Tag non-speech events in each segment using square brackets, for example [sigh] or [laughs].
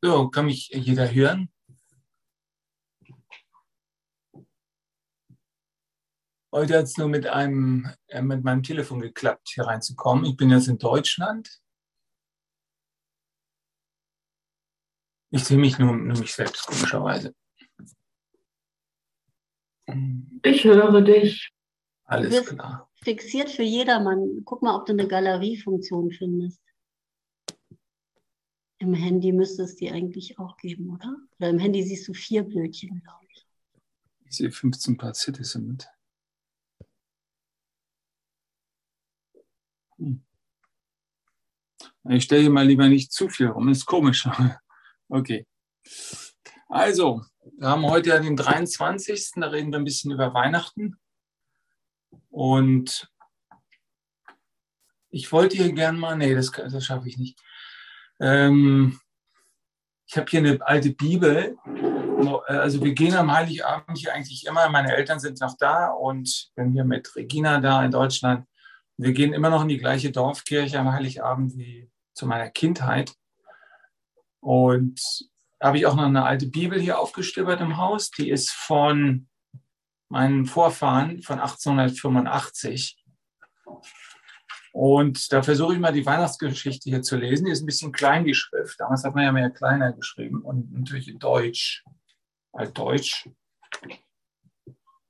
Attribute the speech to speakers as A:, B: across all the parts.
A: So, kann mich jeder hören? Heute hat es nur mit, einem, äh, mit meinem Telefon geklappt, hier reinzukommen. Ich bin jetzt in Deutschland. Ich sehe mich nur, nur mich selbst, komischerweise.
B: Ich höre dich.
A: Alles klar.
C: Fixiert für jedermann. Guck mal, ob du eine Galeriefunktion findest. Im Handy müsste es die eigentlich auch geben, oder? Oder im Handy siehst du vier Bildchen, glaube ich.
A: Ich sehe 15 Paar Citizen mit. Hm. Ich stelle hier mal lieber nicht zu viel rum, ist komisch. [laughs] Okay. Also, wir haben heute ja den 23. Da reden wir ein bisschen über Weihnachten. Und ich wollte hier gerne mal, nee, das, das schaffe ich nicht. Ähm, ich habe hier eine alte Bibel. Also wir gehen am Heiligabend hier eigentlich immer. Meine Eltern sind noch da und bin hier mit Regina da in Deutschland. Wir gehen immer noch in die gleiche Dorfkirche am Heiligabend wie zu meiner Kindheit. Und habe ich auch noch eine alte Bibel hier aufgestöbert im Haus. Die ist von meinen Vorfahren von 1885. Und da versuche ich mal die Weihnachtsgeschichte hier zu lesen. Die ist ein bisschen klein, die Schrift. Damals hat man ja mehr kleiner geschrieben und natürlich in Deutsch, altdeutsch.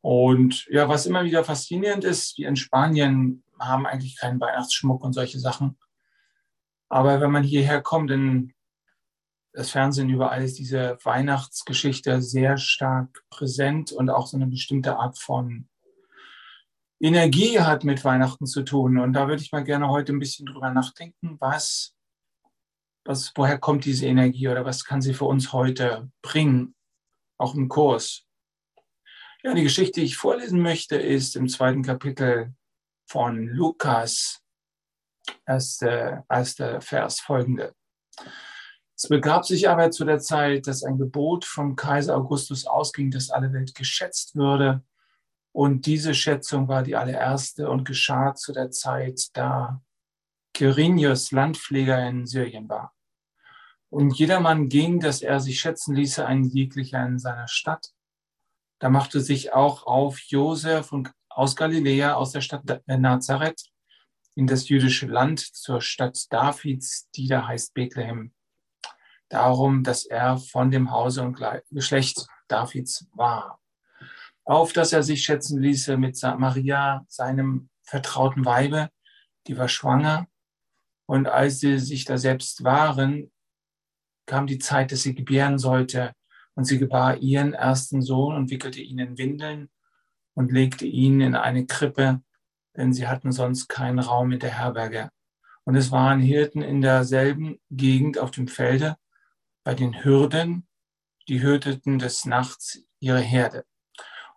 A: Und ja, was immer wieder faszinierend ist, wir in Spanien haben eigentlich keinen Weihnachtsschmuck und solche Sachen. Aber wenn man hierher kommt, in das Fernsehen überall ist diese Weihnachtsgeschichte sehr stark präsent und auch so eine bestimmte Art von Energie hat mit Weihnachten zu tun. Und da würde ich mal gerne heute ein bisschen drüber nachdenken, was, was, woher kommt diese Energie oder was kann sie für uns heute bringen, auch im Kurs. Ja, die Geschichte, die ich vorlesen möchte, ist im zweiten Kapitel von Lukas, erster erste Vers folgende. Es begab sich aber zu der Zeit, dass ein Gebot vom Kaiser Augustus ausging, dass alle Welt geschätzt würde und diese Schätzung war die allererste und geschah zu der Zeit, da Quirinius Landpfleger in Syrien war. Und jedermann ging, dass er sich schätzen ließe, ein jeglicher in seiner Stadt. Da machte sich auch auf Josef aus Galiläa, aus der Stadt Nazareth, in das jüdische Land, zur Stadt Davids, die da heißt Bethlehem. Darum, dass er von dem Hause und Geschlecht Davids war auf dass er sich schätzen ließe mit Maria, seinem vertrauten Weibe, die war schwanger. Und als sie sich da selbst waren, kam die Zeit, dass sie gebären sollte. Und sie gebar ihren ersten Sohn und wickelte ihn in Windeln und legte ihn in eine Krippe, denn sie hatten sonst keinen Raum in der Herberge. Und es waren Hirten in derselben Gegend auf dem Felde bei den Hürden, die hüteten des Nachts ihre Herde.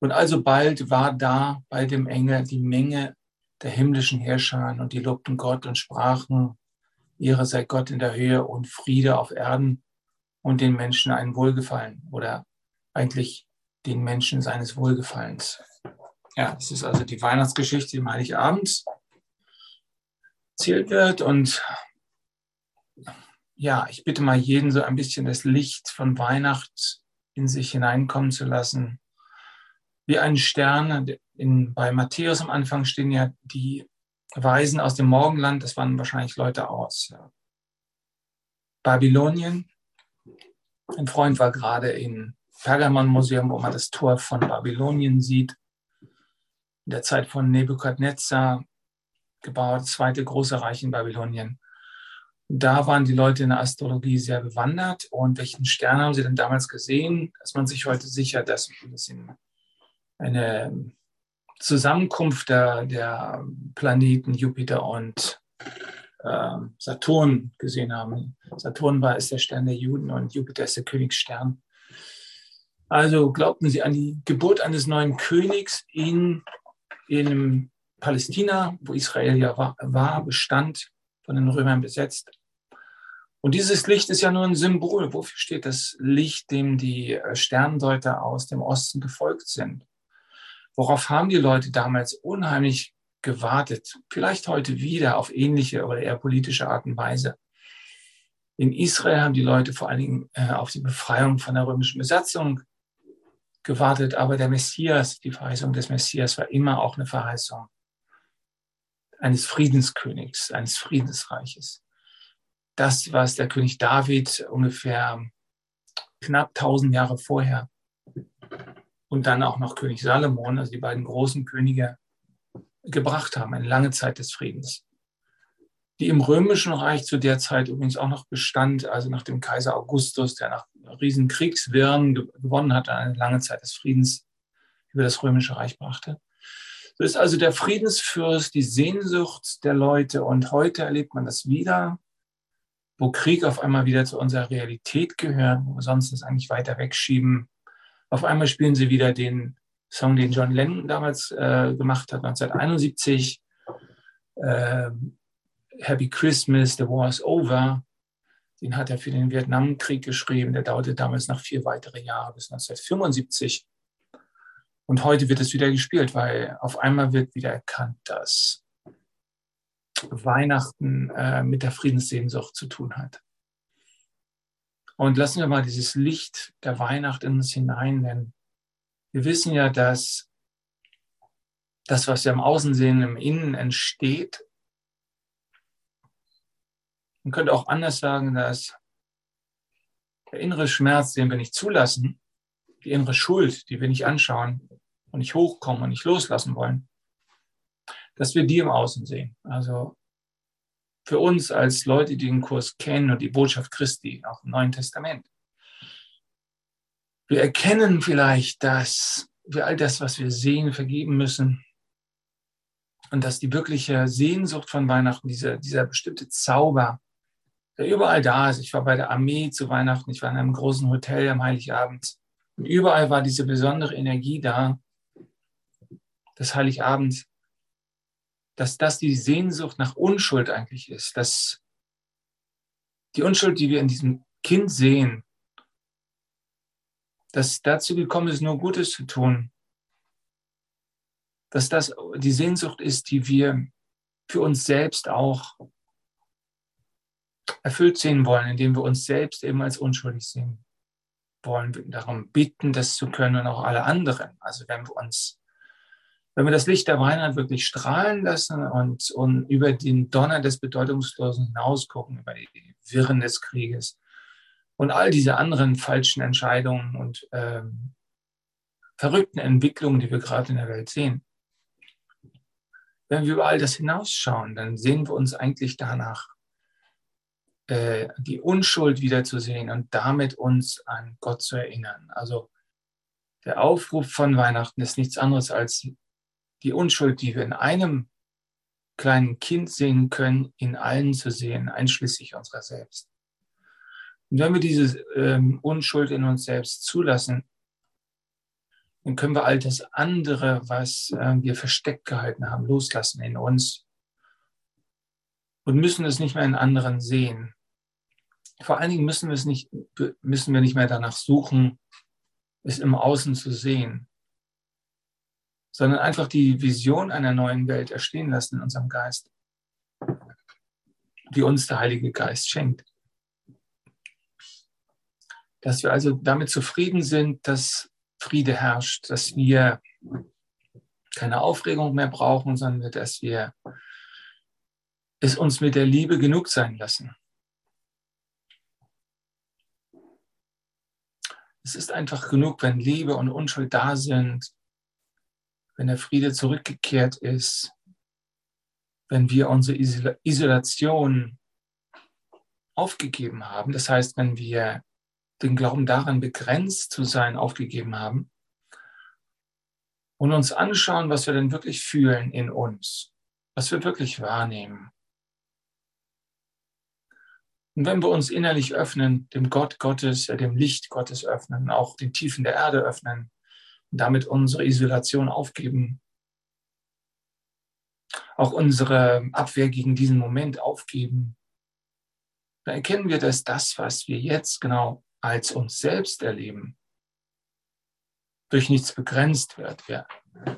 A: Und alsobald war da bei dem Engel die Menge der himmlischen Herrscher und die lobten Gott und sprachen, Ehre sei Gott in der Höhe und Friede auf Erden und den Menschen ein Wohlgefallen oder eigentlich den Menschen seines Wohlgefallens. Ja, es ist also die Weihnachtsgeschichte, die im Heiligabend erzählt wird und ja, ich bitte mal jeden so ein bisschen das Licht von Weihnacht in sich hineinkommen zu lassen wie ein Stern. In, bei Matthäus am Anfang stehen ja die Weisen aus dem Morgenland, das waren wahrscheinlich Leute aus ja, Babylonien. Ein Freund war gerade im Pergamon-Museum, wo man das Tor von Babylonien sieht. In der Zeit von Nebukadnezar gebaut, zweite große Reich in Babylonien. Da waren die Leute in der Astrologie sehr bewandert. Und welchen Stern haben sie denn damals gesehen? Ist man sich heute sicher, dass ein bisschen eine Zusammenkunft der, der Planeten Jupiter und äh, Saturn gesehen haben. Saturn war ist der Stern der Juden und Jupiter ist der Königsstern. Also glaubten sie an die Geburt eines neuen Königs in, in Palästina, wo Israel ja war, war, bestand, von den Römern besetzt. Und dieses Licht ist ja nur ein Symbol. Wofür steht das Licht, dem die äh, Sterndeuter aus dem Osten gefolgt sind? Worauf haben die Leute damals unheimlich gewartet? Vielleicht heute wieder auf ähnliche oder eher politische Art und Weise. In Israel haben die Leute vor allen Dingen äh, auf die Befreiung von der römischen Besatzung gewartet, aber der Messias, die Verheißung des Messias war immer auch eine Verheißung eines Friedenskönigs, eines Friedensreiches. Das, was der König David ungefähr knapp 1000 Jahre vorher und dann auch noch König Salomon, also die beiden großen Könige, gebracht haben, eine lange Zeit des Friedens. Die im Römischen Reich zu der Zeit übrigens auch noch bestand, also nach dem Kaiser Augustus, der nach riesen Kriegswirren gewonnen hat, eine lange Zeit des Friedens über das Römische Reich brachte. So ist also der Friedensfürst die Sehnsucht der Leute und heute erlebt man das wieder, wo Krieg auf einmal wieder zu unserer Realität gehört, wo wir sonst das eigentlich weiter wegschieben. Auf einmal spielen sie wieder den Song, den John Lennon damals äh, gemacht hat, 1971. Äh, Happy Christmas, The War is Over. Den hat er für den Vietnamkrieg geschrieben. Der dauerte damals noch vier weitere Jahre bis 1975. Und heute wird es wieder gespielt, weil auf einmal wird wieder erkannt, dass Weihnachten äh, mit der Friedenssehnsucht zu tun hat. Und lassen wir mal dieses Licht der Weihnacht in uns hinein, denn wir wissen ja, dass das, was wir im Außen sehen, im Innen entsteht. Man könnte auch anders sagen, dass der innere Schmerz, den wir nicht zulassen, die innere Schuld, die wir nicht anschauen und nicht hochkommen und nicht loslassen wollen, dass wir die im Außen sehen. Also für uns als Leute, die den Kurs kennen und die Botschaft Christi, auch im Neuen Testament. Wir erkennen vielleicht, dass wir all das, was wir sehen, vergeben müssen und dass die wirkliche Sehnsucht von Weihnachten, dieser, dieser bestimmte Zauber, der überall da ist. Ich war bei der Armee zu Weihnachten, ich war in einem großen Hotel am Heiligabend und überall war diese besondere Energie da, des Heiligabends, dass das die Sehnsucht nach Unschuld eigentlich ist, dass die Unschuld, die wir in diesem Kind sehen, dass dazu gekommen ist, nur Gutes zu tun, dass das die Sehnsucht ist, die wir für uns selbst auch erfüllt sehen wollen, indem wir uns selbst eben als unschuldig sehen wollen, wir darum bitten, das zu können und auch alle anderen. Also wenn wir uns wenn wir das Licht der Weihnacht wirklich strahlen lassen und, und über den Donner des Bedeutungslosen hinausgucken, über die Wirren des Krieges und all diese anderen falschen Entscheidungen und ähm, verrückten Entwicklungen, die wir gerade in der Welt sehen, wenn wir über all das hinausschauen, dann sehen wir uns eigentlich danach, äh, die Unschuld wiederzusehen und damit uns an Gott zu erinnern. Also der Aufruf von Weihnachten ist nichts anderes als die Unschuld, die wir in einem kleinen Kind sehen können, in allen zu sehen, einschließlich unserer selbst. Und wenn wir diese ähm, Unschuld in uns selbst zulassen, dann können wir all das andere, was äh, wir versteckt gehalten haben, loslassen in uns und müssen es nicht mehr in anderen sehen. Vor allen Dingen müssen wir es nicht, müssen wir nicht mehr danach suchen, es im Außen zu sehen sondern einfach die Vision einer neuen Welt erstehen lassen in unserem Geist, die uns der Heilige Geist schenkt. Dass wir also damit zufrieden sind, dass Friede herrscht, dass wir keine Aufregung mehr brauchen, sondern dass wir es uns mit der Liebe genug sein lassen. Es ist einfach genug, wenn Liebe und Unschuld da sind, wenn der Friede zurückgekehrt ist, wenn wir unsere Isolation aufgegeben haben, das heißt, wenn wir den Glauben daran begrenzt zu sein aufgegeben haben und uns anschauen, was wir denn wirklich fühlen in uns, was wir wirklich wahrnehmen, Und wenn wir uns innerlich öffnen, dem Gott Gottes, äh, dem Licht Gottes öffnen, auch den Tiefen der Erde öffnen und damit unsere Isolation aufgeben, auch unsere Abwehr gegen diesen Moment aufgeben, dann erkennen wir, dass das, was wir jetzt genau als uns selbst erleben, durch nichts begrenzt wird. Wir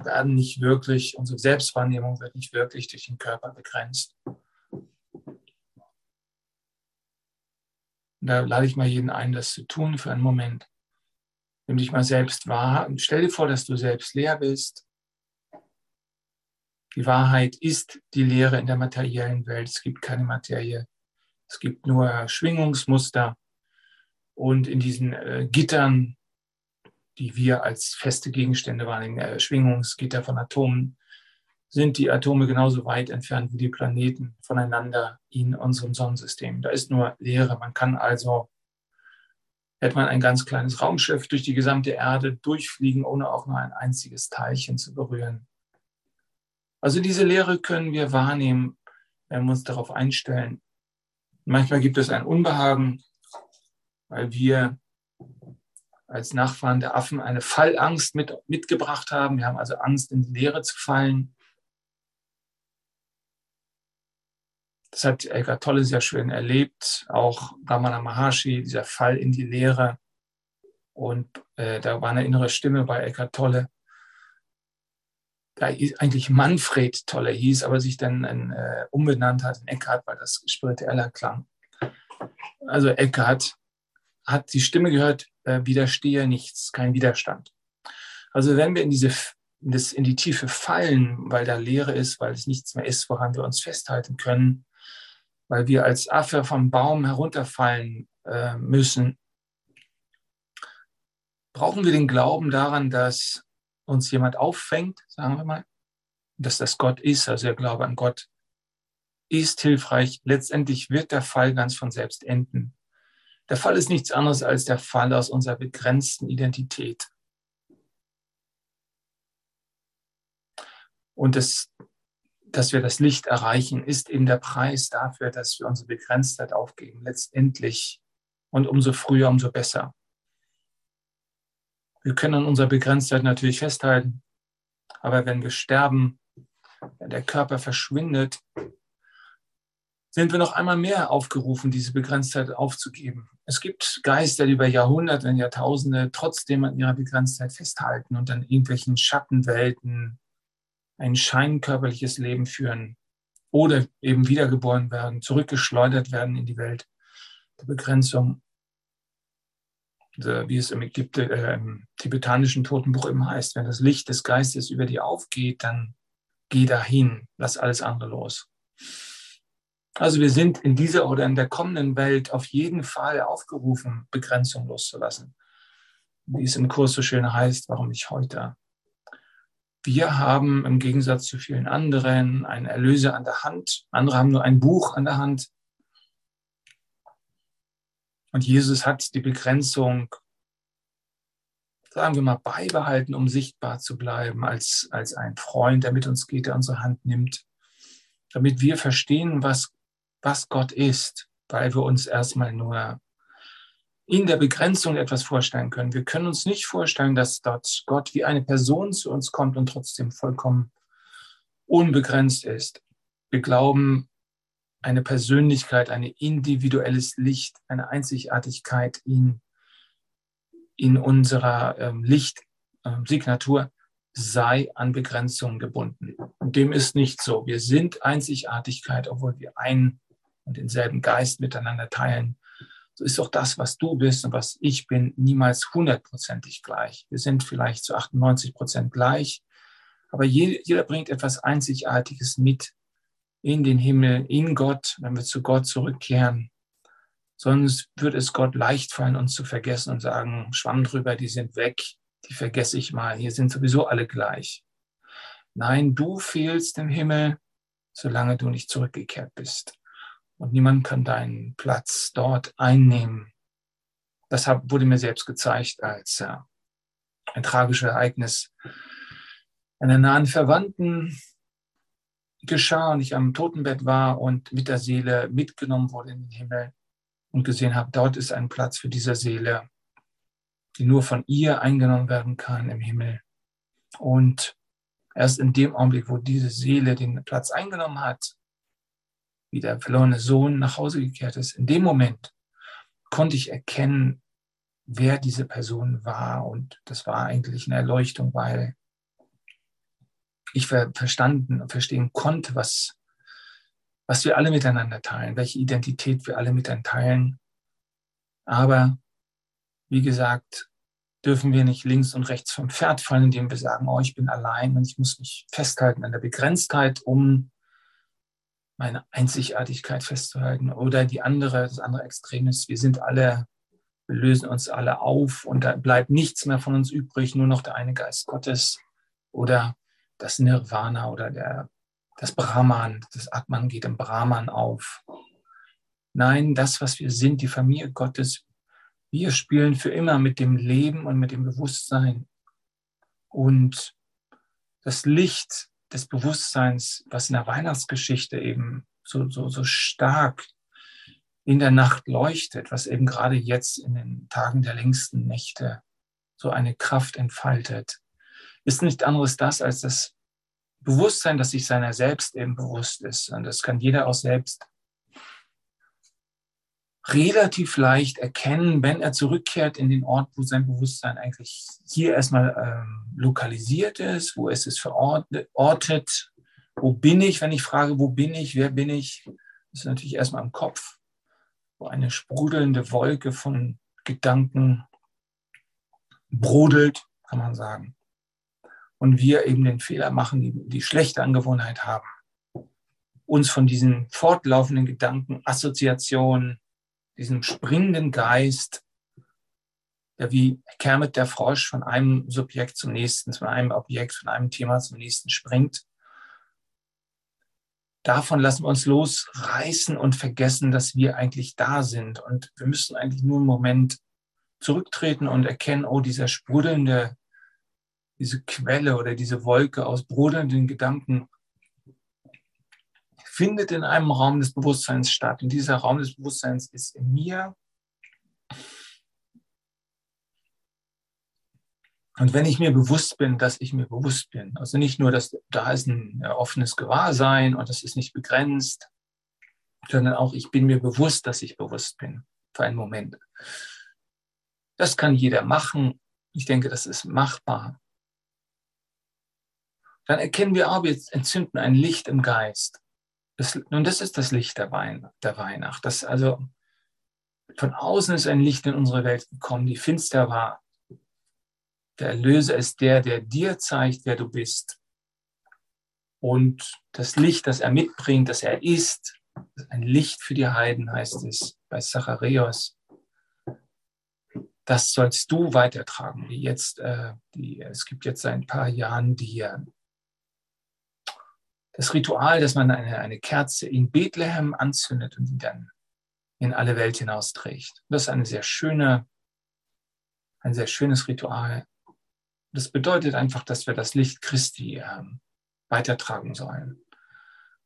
A: werden nicht wirklich, unsere Selbstwahrnehmung wird nicht wirklich durch den Körper begrenzt. Und da lade ich mal jeden ein, das zu tun für einen Moment. Nimm dich mal selbst wahr und stell dir vor, dass du selbst leer bist. Die Wahrheit ist die Lehre in der materiellen Welt. Es gibt keine Materie. Es gibt nur Schwingungsmuster. Und in diesen äh, Gittern, die wir als feste Gegenstände wahrnehmen, äh, Schwingungsgitter von Atomen, sind die Atome genauso weit entfernt wie die Planeten voneinander in unserem Sonnensystem. Da ist nur Leere. Man kann also, hätte man ein ganz kleines Raumschiff durch die gesamte Erde durchfliegen, ohne auch nur ein einziges Teilchen zu berühren. Also diese Leere können wir wahrnehmen, wenn wir uns darauf einstellen. Manchmal gibt es ein Unbehagen, weil wir als Nachfahren der Affen eine Fallangst mit, mitgebracht haben. Wir haben also Angst, in die Leere zu fallen. Das hat Eckhart Tolle sehr schön erlebt, auch Ramana Maharshi, dieser Fall in die Leere. Und äh, da war eine innere Stimme bei Eckhart Tolle, da eigentlich Manfred Tolle hieß, aber sich dann äh, umbenannt hat in Eckhart, weil das spiritueller klang. Also Eckhart hat die Stimme gehört, äh, widerstehe nichts, kein Widerstand. Also wenn wir in diese in die Tiefe fallen, weil da Leere ist, weil es nichts mehr ist, woran wir uns festhalten können, weil wir als Affe vom Baum herunterfallen äh, müssen, brauchen wir den Glauben daran, dass uns jemand auffängt, sagen wir mal, dass das Gott ist, also der Glaube an Gott ist hilfreich. Letztendlich wird der Fall ganz von selbst enden. Der Fall ist nichts anderes als der Fall aus unserer begrenzten Identität. Und das dass wir das Licht erreichen, ist eben der Preis dafür, dass wir unsere Begrenztheit aufgeben, letztendlich. Und umso früher, umso besser. Wir können an unserer Begrenztheit natürlich festhalten, aber wenn wir sterben, wenn der Körper verschwindet, sind wir noch einmal mehr aufgerufen, diese Begrenztheit aufzugeben. Es gibt Geister, die über Jahrhunderte und Jahrtausende trotzdem an ihrer Begrenztheit festhalten und an irgendwelchen Schattenwelten ein scheinkörperliches Leben führen oder eben wiedergeboren werden, zurückgeschleudert werden in die Welt der Begrenzung, wie es im, Ägypte, äh, im tibetanischen Totenbuch immer heißt, wenn das Licht des Geistes über dir aufgeht, dann geh dahin, lass alles andere los. Also wir sind in dieser oder in der kommenden Welt auf jeden Fall aufgerufen, Begrenzung loszulassen. Wie es im Kurs so schön heißt, warum nicht heute? Wir haben im Gegensatz zu vielen anderen einen Erlöser an der Hand. Andere haben nur ein Buch an der Hand. Und Jesus hat die Begrenzung, sagen wir mal, beibehalten, um sichtbar zu bleiben als, als ein Freund, der mit uns geht, der unsere Hand nimmt, damit wir verstehen, was, was Gott ist, weil wir uns erstmal nur in der Begrenzung etwas vorstellen können. Wir können uns nicht vorstellen, dass dort Gott wie eine Person zu uns kommt und trotzdem vollkommen unbegrenzt ist. Wir glauben, eine Persönlichkeit, ein individuelles Licht, eine Einzigartigkeit in, in unserer ähm, Lichtsignatur ähm, sei an Begrenzungen gebunden. Und dem ist nicht so. Wir sind Einzigartigkeit, obwohl wir einen und denselben Geist miteinander teilen so ist auch das, was du bist und was ich bin, niemals hundertprozentig gleich. Wir sind vielleicht zu 98 Prozent gleich, aber jeder bringt etwas Einzigartiges mit in den Himmel, in Gott, wenn wir zu Gott zurückkehren. Sonst wird es Gott leicht fallen, uns zu vergessen und sagen, Schwamm drüber, die sind weg, die vergesse ich mal, hier sind sowieso alle gleich. Nein, du fehlst im Himmel, solange du nicht zurückgekehrt bist und niemand kann deinen Platz dort einnehmen. Das wurde mir selbst gezeigt als äh, ein tragisches Ereignis einer nahen Verwandten geschah und ich am Totenbett war und mit der Seele mitgenommen wurde in den Himmel. und gesehen habe, dort ist ein Platz für diese Seele, die nur von ihr eingenommen werden kann im Himmel. Und erst in dem Augenblick, wo diese Seele den Platz eingenommen hat, wie der verlorene Sohn nach Hause gekehrt ist, in dem Moment konnte ich erkennen, wer diese Person war. Und das war eigentlich eine Erleuchtung, weil ich verstanden und verstehen konnte, was, was wir alle miteinander teilen, welche Identität wir alle miteinander teilen. Aber wie gesagt, dürfen wir nicht links und rechts vom Pferd fallen, indem wir sagen, oh, ich bin allein und ich muss mich festhalten an der Begrenztheit, um meine Einzigartigkeit festzuhalten. Oder die andere, das andere Extrem ist, wir sind alle, wir lösen uns alle auf und da bleibt nichts mehr von uns übrig, nur noch der eine Geist Gottes oder das Nirvana oder der, das Brahman, das Atman geht im Brahman auf. Nein, das, was wir sind, die Familie Gottes, wir spielen für immer mit dem Leben und mit dem Bewusstsein. Und das Licht des Bewusstseins, was in der Weihnachtsgeschichte eben so, so, so stark in der Nacht leuchtet, was eben gerade jetzt in den Tagen der längsten Nächte so eine Kraft entfaltet, ist nicht anderes das als das Bewusstsein, dass sich seiner selbst eben bewusst ist. Und das kann jeder auch selbst relativ leicht erkennen, wenn er zurückkehrt in den Ort, wo sein Bewusstsein eigentlich hier erstmal ähm, lokalisiert ist, wo es ist verortet. Wo bin ich, wenn ich frage, wo bin ich, wer bin ich? Ist natürlich erstmal im Kopf, wo eine sprudelnde Wolke von Gedanken brodelt, kann man sagen. Und wir eben den Fehler machen, die, die schlechte Angewohnheit haben, uns von diesen fortlaufenden Gedanken, Assoziationen, diesem springenden Geist, der wie Kermit der Frosch von einem Subjekt zum nächsten, von einem Objekt, von einem Thema zum nächsten springt. Davon lassen wir uns losreißen und vergessen, dass wir eigentlich da sind. Und wir müssen eigentlich nur einen Moment zurücktreten und erkennen, oh, dieser sprudelnde, diese Quelle oder diese Wolke aus brodelnden Gedanken findet in einem Raum des Bewusstseins statt. Und dieser Raum des Bewusstseins ist in mir. Und wenn ich mir bewusst bin, dass ich mir bewusst bin, also nicht nur, dass da ist ein offenes Gewahrsein und das ist nicht begrenzt, sondern auch ich bin mir bewusst, dass ich bewusst bin für einen Moment. Das kann jeder machen. Ich denke, das ist machbar. Dann erkennen wir aber, wir entzünden ein Licht im Geist. Das, und das ist das Licht der, Wein, der Weihnacht. Das, also von außen ist ein Licht in unsere Welt gekommen, die finster war. Der Erlöser ist der, der dir zeigt, wer du bist. Und das Licht, das er mitbringt, das er ist, ein Licht für die Heiden, heißt es bei Zacharias. Das sollst du weitertragen. Jetzt, äh, die, es gibt jetzt seit ein paar Jahren die das Ritual, dass man eine, eine Kerze in Bethlehem anzündet und die dann in alle Welt hinausträgt. Das ist eine sehr schöne, ein sehr schönes Ritual. Das bedeutet einfach, dass wir das Licht Christi äh, weitertragen sollen.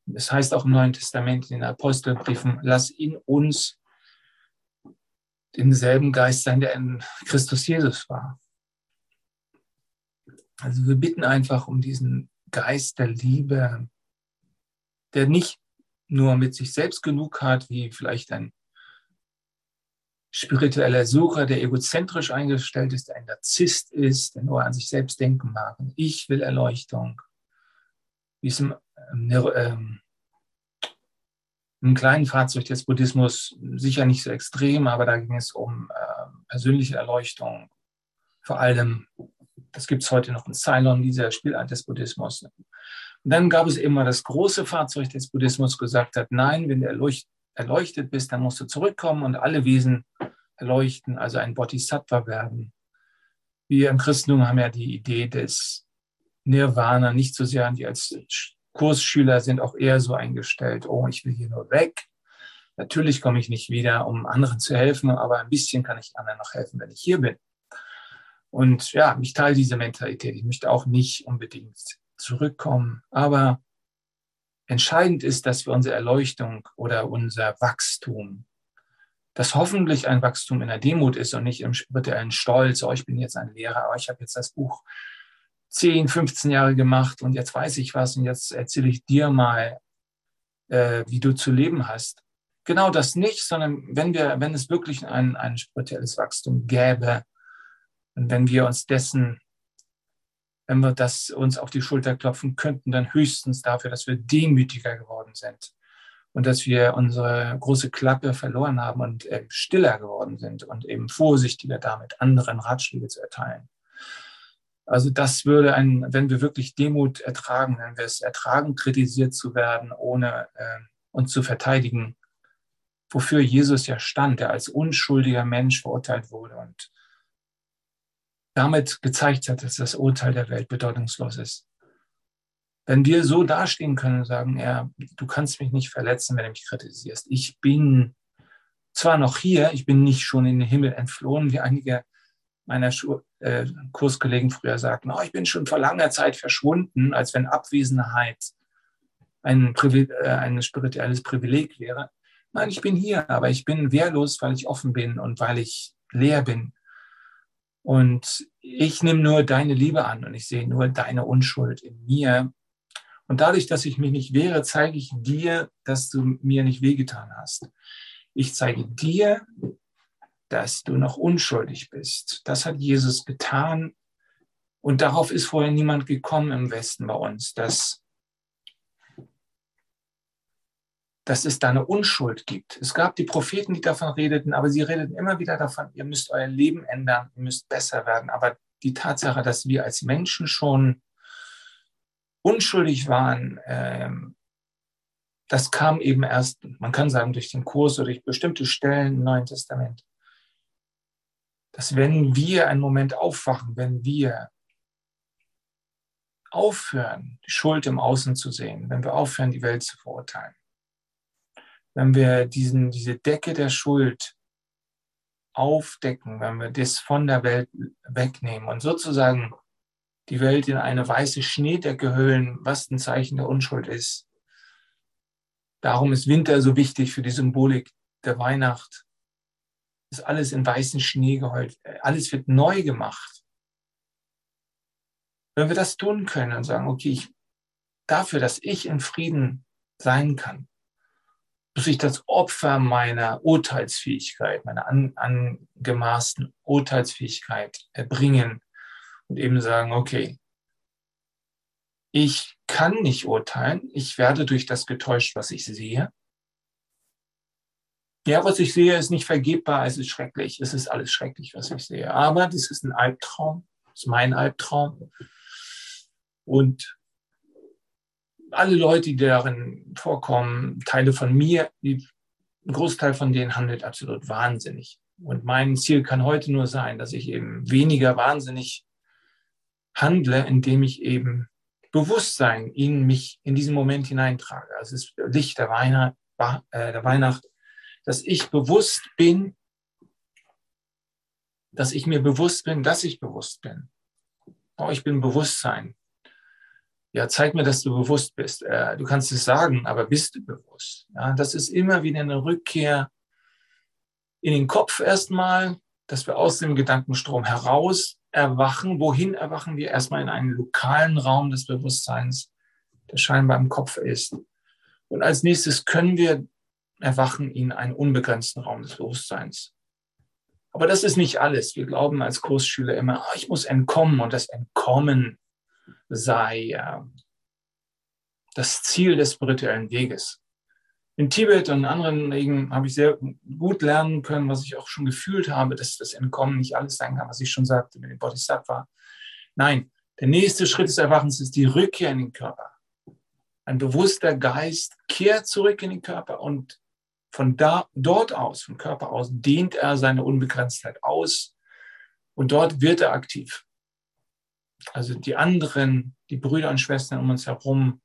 A: Das heißt auch im Neuen Testament in den Apostelbriefen, lass in uns denselben Geist sein, der in Christus Jesus war. Also wir bitten einfach um diesen Geist der Liebe, der nicht nur mit sich selbst genug hat, wie vielleicht ein spiritueller Sucher, der egozentrisch eingestellt ist, der ein Narzisst ist, der nur an sich selbst denken mag. Ich will Erleuchtung. Wie es im, ähm, im kleinen Fahrzeug des Buddhismus sicher nicht so extrem, aber da ging es um äh, persönliche Erleuchtung. Vor allem, das gibt es heute noch in Ceylon, dieser Spielart des Buddhismus. Und dann gab es immer das große Fahrzeug des Buddhismus, gesagt hat, nein, wenn du erleuchtet bist, dann musst du zurückkommen und alle Wesen erleuchten, also ein Bodhisattva werden. Wir im Christentum haben ja die Idee des Nirvana nicht so sehr die als Kursschüler sind auch eher so eingestellt, oh, ich will hier nur weg. Natürlich komme ich nicht wieder, um anderen zu helfen, aber ein bisschen kann ich anderen noch helfen, wenn ich hier bin. Und ja, ich teile diese Mentalität. Ich möchte auch nicht unbedingt zurückkommen. Aber entscheidend ist, dass wir unsere Erleuchtung oder unser Wachstum das hoffentlich ein Wachstum in der Demut ist und nicht im spirituellen Stolz, oh, ich bin jetzt ein Lehrer, oh, ich habe jetzt das Buch 10, 15 Jahre gemacht und jetzt weiß ich was und jetzt erzähle ich dir mal, äh, wie du zu leben hast. Genau das nicht, sondern wenn wir, wenn es wirklich ein, ein spirituelles Wachstum gäbe und wenn wir uns dessen, wenn wir das uns auf die Schulter klopfen könnten, dann höchstens dafür, dass wir demütiger geworden sind und dass wir unsere große Klappe verloren haben und äh, stiller geworden sind und eben vorsichtiger damit, anderen Ratschläge zu erteilen. Also das würde ein, wenn wir wirklich Demut ertragen, wenn wir es ertragen, kritisiert zu werden, ohne äh, uns zu verteidigen, wofür Jesus ja stand, der als unschuldiger Mensch verurteilt wurde und damit gezeigt hat, dass das Urteil der Welt bedeutungslos ist. Wenn wir so dastehen können und sagen, ja, du kannst mich nicht verletzen, wenn du mich kritisierst. Ich bin zwar noch hier, ich bin nicht schon in den Himmel entflohen, wie einige meiner Schu äh, Kurskollegen früher sagten, oh, ich bin schon vor langer Zeit verschwunden, als wenn Abwesenheit ein, Privi äh, ein spirituelles Privileg wäre. Nein, ich bin hier, aber ich bin wehrlos, weil ich offen bin und weil ich leer bin. Und ich nehme nur deine Liebe an und ich sehe nur deine Unschuld in mir. Und dadurch, dass ich mich nicht wehre, zeige ich dir, dass du mir nicht wehgetan hast. Ich zeige dir, dass du noch unschuldig bist. Das hat Jesus getan. Und darauf ist vorher niemand gekommen im Westen bei uns, dass, dass es da eine Unschuld gibt. Es gab die Propheten, die davon redeten, aber sie redeten immer wieder davon, ihr müsst euer Leben ändern, ihr müsst besser werden. Aber die Tatsache, dass wir als Menschen schon unschuldig waren, ähm, das kam eben erst, man kann sagen, durch den Kurs oder durch bestimmte Stellen im Neuen Testament dass wenn wir einen Moment aufwachen, wenn wir aufhören, die Schuld im Außen zu sehen, wenn wir aufhören, die Welt zu verurteilen, wenn wir diesen, diese Decke der Schuld aufdecken, wenn wir das von der Welt wegnehmen und sozusagen die Welt in eine weiße Schneedecke hüllen, was ein Zeichen der Unschuld ist. Darum ist Winter so wichtig für die Symbolik der Weihnacht ist alles in weißen Schnee geheult. Alles wird neu gemacht. Wenn wir das tun können und sagen, okay, ich, dafür, dass ich in Frieden sein kann, muss ich das Opfer meiner Urteilsfähigkeit, meiner an, angemaßten Urteilsfähigkeit erbringen und eben sagen, okay, ich kann nicht urteilen, ich werde durch das getäuscht, was ich sehe. Ja, was ich sehe, ist nicht vergebbar, es ist schrecklich. Es ist alles schrecklich, was ich sehe. Aber das ist ein Albtraum. Das ist mein Albtraum. Und alle Leute, die darin vorkommen, Teile von mir, die, ein Großteil von denen handelt absolut wahnsinnig. Und mein Ziel kann heute nur sein, dass ich eben weniger wahnsinnig handle, indem ich eben Bewusstsein in mich in diesen Moment hineintrage. Also ist Licht der Weihnacht, äh, der Weihnacht dass ich bewusst bin, dass ich mir bewusst bin, dass ich bewusst bin. Oh, ich bin Bewusstsein. Ja, zeig mir, dass du bewusst bist. Äh, du kannst es sagen, aber bist du bewusst? Ja, das ist immer wieder eine Rückkehr in den Kopf erstmal, dass wir aus dem Gedankenstrom heraus erwachen. Wohin erwachen wir? Erstmal in einen lokalen Raum des Bewusstseins, der scheinbar im Kopf ist. Und als nächstes können wir erwachen in einen unbegrenzten Raum des Bewusstseins. Aber das ist nicht alles. Wir glauben als Kursschüler immer, oh, ich muss entkommen und das Entkommen sei äh, das Ziel des spirituellen Weges. In Tibet und anderen Wegen habe ich sehr gut lernen können, was ich auch schon gefühlt habe, dass das Entkommen nicht alles sein kann, was ich schon sagte mit dem Bodhisattva. Nein, der nächste Schritt des Erwachens ist die Rückkehr in den Körper. Ein bewusster Geist kehrt zurück in den Körper und von da, dort aus, vom Körper aus, dehnt er seine Unbegrenztheit aus und dort wird er aktiv. Also die anderen, die Brüder und Schwestern um uns herum,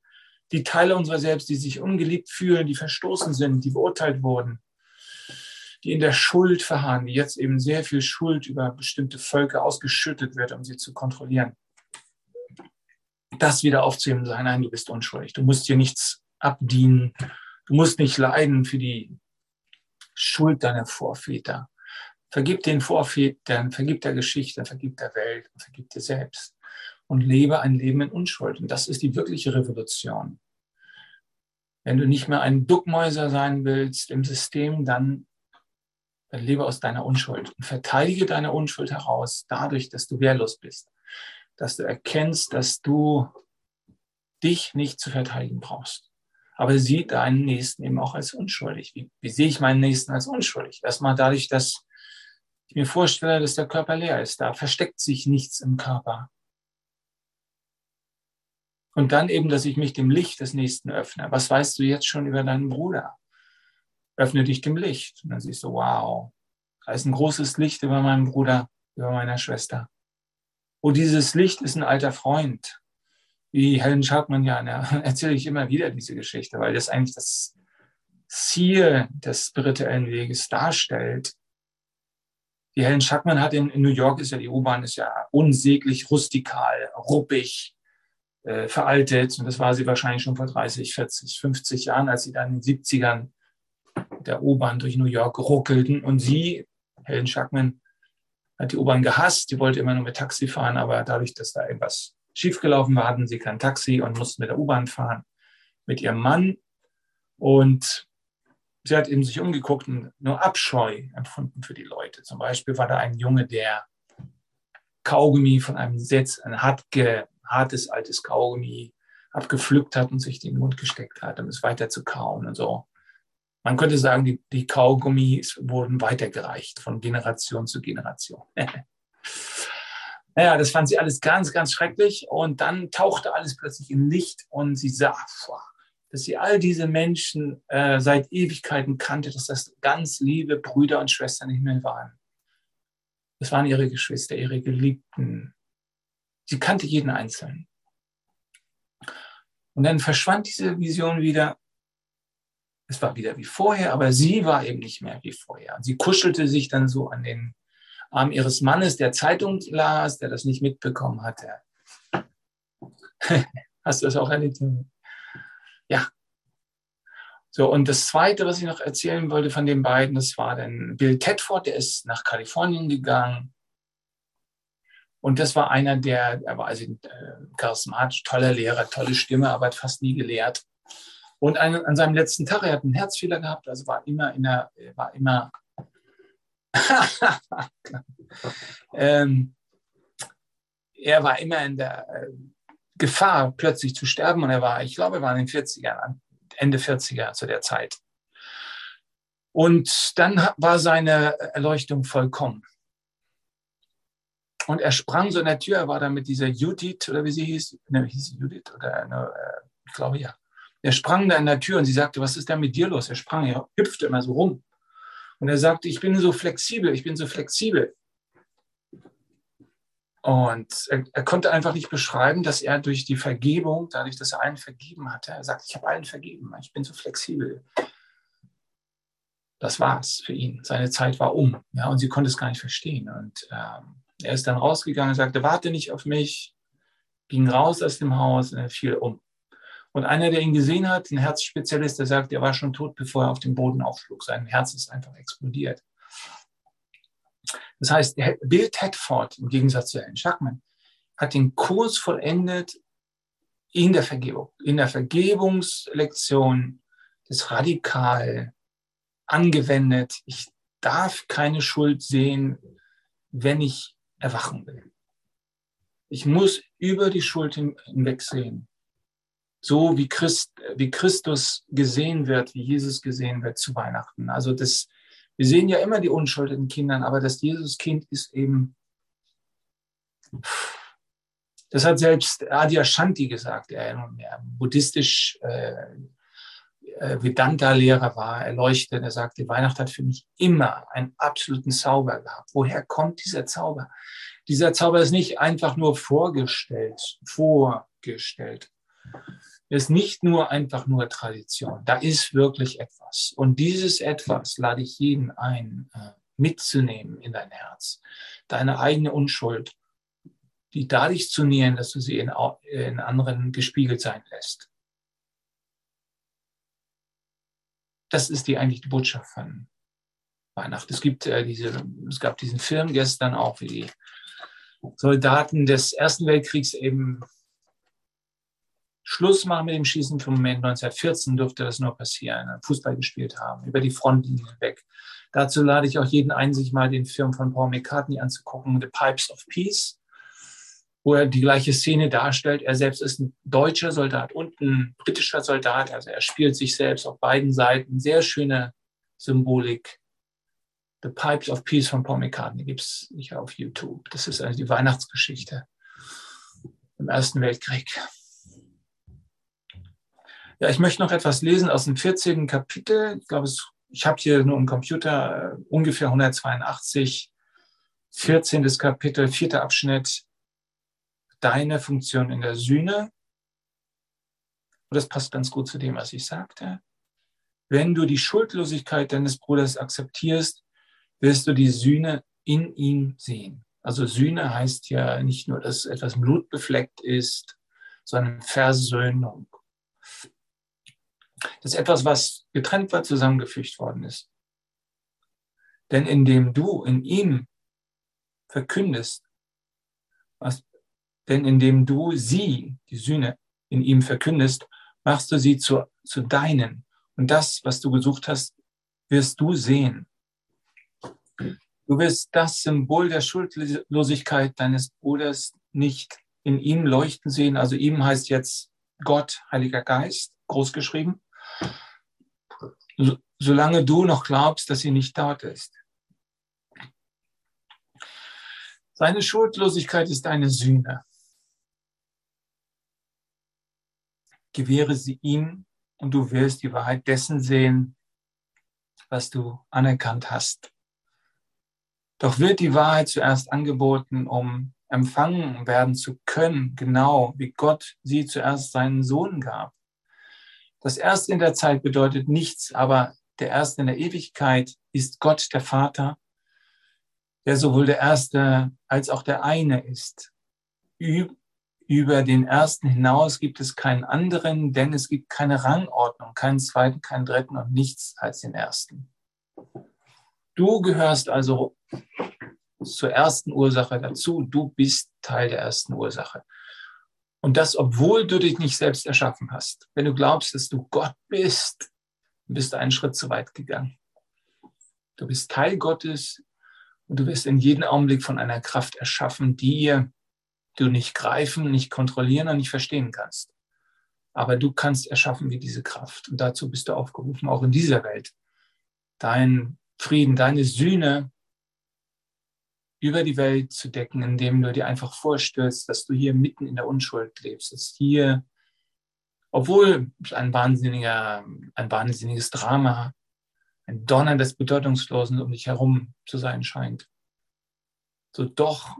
A: die Teile unserer selbst, die sich ungeliebt fühlen, die verstoßen sind, die beurteilt wurden, die in der Schuld verharren, die jetzt eben sehr viel Schuld über bestimmte Völker ausgeschüttet wird, um sie zu kontrollieren. Das wieder aufzuheben, sagen, nein, du bist unschuldig, du musst dir nichts abdienen, Du musst nicht leiden für die Schuld deiner Vorväter. Vergib den Vorvätern, vergib der Geschichte, vergib der Welt, vergib dir selbst und lebe ein Leben in Unschuld. Und das ist die wirkliche Revolution. Wenn du nicht mehr ein Duckmäuser sein willst im System, dann, dann lebe aus deiner Unschuld und verteidige deine Unschuld heraus dadurch, dass du wehrlos bist, dass du erkennst, dass du dich nicht zu verteidigen brauchst. Aber sieh deinen Nächsten eben auch als unschuldig. Wie, wie sehe ich meinen Nächsten als unschuldig? Erstmal dadurch, dass ich mir vorstelle, dass der Körper leer ist. Da versteckt sich nichts im Körper. Und dann eben, dass ich mich dem Licht des Nächsten öffne. Was weißt du jetzt schon über deinen Bruder? Öffne dich dem Licht. Und dann siehst du, wow, da ist ein großes Licht über meinen Bruder, über meiner Schwester. Und dieses Licht ist ein alter Freund. Wie Helen Schackmann ja, [laughs] erzähle ich immer wieder diese Geschichte, weil das eigentlich das Ziel des spirituellen Weges darstellt. Die Helen Schackmann hat in, in New York ist ja die U-Bahn ist ja unsäglich rustikal, ruppig, äh, veraltet. Und das war sie wahrscheinlich schon vor 30, 40, 50 Jahren, als sie dann in den 70ern der U-Bahn durch New York ruckelten. Und sie, Helen Schackman, hat die U-Bahn gehasst. Die wollte immer nur mit Taxi fahren, aber dadurch, dass da irgendwas schiefgelaufen war, hatten sie kein Taxi und mussten mit der U-Bahn fahren mit ihrem Mann. Und sie hat eben sich umgeguckt und nur Abscheu empfunden für die Leute. Zum Beispiel war da ein Junge, der Kaugummi von einem Setz, ein hart hartes altes Kaugummi abgepflückt hat und sich den Mund gesteckt hat, um es weiter zu kauen und so. Man könnte sagen, die, die Kaugummis wurden weitergereicht von Generation zu Generation. [laughs] naja, das fand sie alles ganz, ganz schrecklich. Und dann tauchte alles plötzlich in Licht und sie sah, dass sie all diese Menschen äh, seit Ewigkeiten kannte, dass das ganz liebe Brüder und Schwestern im Himmel waren. Das waren ihre Geschwister, ihre Geliebten, Sie kannte jeden Einzelnen. Und dann verschwand diese Vision wieder. Es war wieder wie vorher, aber sie war eben nicht mehr wie vorher. Sie kuschelte sich dann so an den Arm ihres Mannes, der Zeitung las, der das nicht mitbekommen hatte. [laughs] Hast du das auch erlebt? Ja. So, und das Zweite, was ich noch erzählen wollte von den beiden, das war dann Bill Tedford, der ist nach Kalifornien gegangen und das war einer, der, er war also äh, charismatisch, toller Lehrer, tolle Stimme, aber hat fast nie gelehrt. Und an, an seinem letzten Tag, er hat einen Herzfehler gehabt, also war immer in der, war immer, [laughs] ähm, er war immer in der äh, Gefahr, plötzlich zu sterben. Und er war, ich glaube, er war in den 40ern, Ende 40er zu der Zeit. Und dann war seine Erleuchtung vollkommen. Und er sprang so in der Tür, er war da mit dieser Judith, oder wie sie hieß, ne, hieß Judith, oder ne, äh, ich glaube ja. Er sprang da in der Tür und sie sagte, was ist denn mit dir los? Er sprang, er hüpfte immer so rum. Und er sagte, ich bin so flexibel, ich bin so flexibel. Und er, er, konnte einfach nicht beschreiben, dass er durch die Vergebung, dadurch, dass er allen vergeben hatte, er sagt, ich habe allen vergeben, ich bin so flexibel. Das war's für ihn. Seine Zeit war um. Ja, und sie konnte es gar nicht verstehen. Und ähm, er ist dann rausgegangen sagte, warte nicht auf mich, ging raus aus dem Haus und er fiel um. Und einer, der ihn gesehen hat, ein Herzspezialist, der sagt, er war schon tot, bevor er auf den Boden aufschlug. Sein Herz ist einfach explodiert. Das heißt, Bill Tedford, im Gegensatz zu Alan Schackman, hat den Kurs vollendet in der Vergebung. In der Vergebungslektion das radikal angewendet. Ich darf keine Schuld sehen, wenn ich erwachen will. Ich muss über die Schuld hinwegsehen. So wie, Christ, wie Christus gesehen wird, wie Jesus gesehen wird zu Weihnachten. Also das, wir sehen ja immer die unschuldigen Kindern, aber das Jesuskind ist eben, das hat selbst Adi Ashanti gesagt, ja buddhistisch äh, äh, Vedanta-Lehrer war, erleuchtet. Er sagte, Weihnachten hat für mich immer einen absoluten Zauber gehabt. Woher kommt dieser Zauber? Dieser Zauber ist nicht einfach nur vorgestellt, vorgestellt. Ist nicht nur einfach nur Tradition. Da ist wirklich etwas. Und dieses etwas lade ich jeden ein, äh, mitzunehmen in dein Herz. Deine eigene Unschuld, die dadurch zu nähern, dass du sie in, in anderen gespiegelt sein lässt. Das ist die eigentlich die Botschaft von, Weihnachten. Es gibt äh, diese, es gab diesen Film gestern auch, wie die Soldaten des Ersten Weltkriegs eben Schluss machen mit dem Schießen vom Moment 1914 durfte das nur passieren, Fußball gespielt haben, über die Frontlinie weg. Dazu lade ich auch jeden ein, sich mal den Film von Paul McCartney anzugucken, The Pipes of Peace, wo er die gleiche Szene darstellt. Er selbst ist ein deutscher Soldat und ein britischer Soldat, also er spielt sich selbst auf beiden Seiten. Sehr schöne Symbolik. The Pipes of Peace von Paul McCartney gibt es nicht auf YouTube. Das ist also die Weihnachtsgeschichte im Ersten Weltkrieg. Ja, ich möchte noch etwas lesen aus dem 14. Kapitel. Ich glaube, ich habe hier nur im Computer äh, ungefähr 182, 14. Kapitel, vierter Abschnitt, deine Funktion in der Sühne. Und das passt ganz gut zu dem, was ich sagte. Wenn du die Schuldlosigkeit deines Bruders akzeptierst, wirst du die Sühne in ihm sehen. Also Sühne heißt ja nicht nur, dass etwas blutbefleckt ist, sondern Versöhnung. Das ist etwas, was getrennt war, zusammengefügt worden ist. Denn indem du in ihm verkündest, was, denn indem du sie, die Sühne, in ihm verkündest, machst du sie zu, zu deinen. Und das, was du gesucht hast, wirst du sehen. Du wirst das Symbol der Schuldlosigkeit deines Bruders nicht in ihm leuchten sehen. Also ihm heißt jetzt Gott, Heiliger Geist, großgeschrieben solange du noch glaubst, dass sie nicht dort ist. Seine Schuldlosigkeit ist eine Sühne. Gewähre sie ihm und du wirst die Wahrheit dessen sehen, was du anerkannt hast. Doch wird die Wahrheit zuerst angeboten, um empfangen werden zu können, genau wie Gott sie zuerst seinen Sohn gab. Das Erste in der Zeit bedeutet nichts, aber der Erste in der Ewigkeit ist Gott, der Vater, der sowohl der Erste als auch der eine ist. Über den Ersten hinaus gibt es keinen anderen, denn es gibt keine Rangordnung, keinen zweiten, keinen dritten und nichts als den Ersten. Du gehörst also zur ersten Ursache dazu. Du bist Teil der ersten Ursache. Und das, obwohl du dich nicht selbst erschaffen hast. Wenn du glaubst, dass du Gott bist, bist du einen Schritt zu weit gegangen. Du bist Teil Gottes und du wirst in jedem Augenblick von einer Kraft erschaffen, die du nicht greifen, nicht kontrollieren und nicht verstehen kannst. Aber du kannst erschaffen wie diese Kraft. Und dazu bist du aufgerufen, auch in dieser Welt. Dein Frieden, deine Sühne über die Welt zu decken, indem du dir einfach vorstellst, dass du hier mitten in der Unschuld lebst, dass hier, obwohl ein wahnsinniger, ein wahnsinniges Drama, ein Donner des Bedeutungslosen um dich herum zu sein scheint, so doch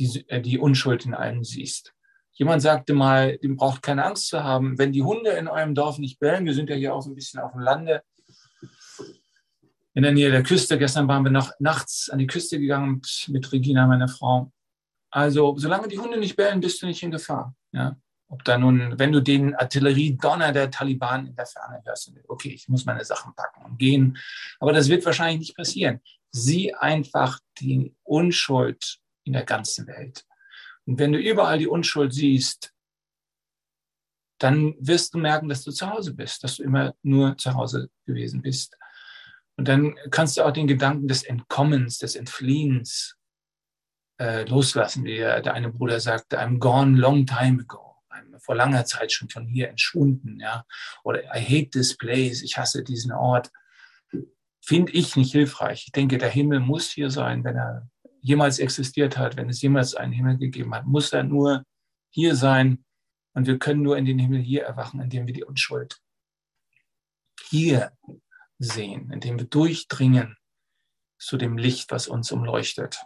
A: die, äh, die Unschuld in allem siehst. Jemand sagte mal, dem braucht keine Angst zu haben, wenn die Hunde in eurem Dorf nicht bellen, wir sind ja hier auch so ein bisschen auf dem Lande, in der Nähe der Küste. Gestern waren wir noch nachts an die Küste gegangen mit, mit Regina, meiner Frau. Also, solange die Hunde nicht bellen, bist du nicht in Gefahr. Ja? Ob da nun, wenn du den Artilleriedonner der Taliban in der Ferne hörst, okay, ich muss meine Sachen packen und gehen. Aber das wird wahrscheinlich nicht passieren. Sieh einfach die Unschuld in der ganzen Welt. Und wenn du überall die Unschuld siehst, dann wirst du merken, dass du zu Hause bist, dass du immer nur zu Hause gewesen bist. Und dann kannst du auch den Gedanken des Entkommens, des Entfliehens äh, loslassen, wie der eine Bruder sagte, I'm gone long time ago. I'm vor langer Zeit schon von hier entschwunden, ja. Oder I hate this place, ich hasse diesen Ort. Finde ich nicht hilfreich. Ich denke, der Himmel muss hier sein, wenn er jemals existiert hat, wenn es jemals einen Himmel gegeben hat, muss er nur hier sein. Und wir können nur in den Himmel hier erwachen, indem wir die Unschuld hier sehen, indem wir durchdringen zu dem Licht, was uns umleuchtet.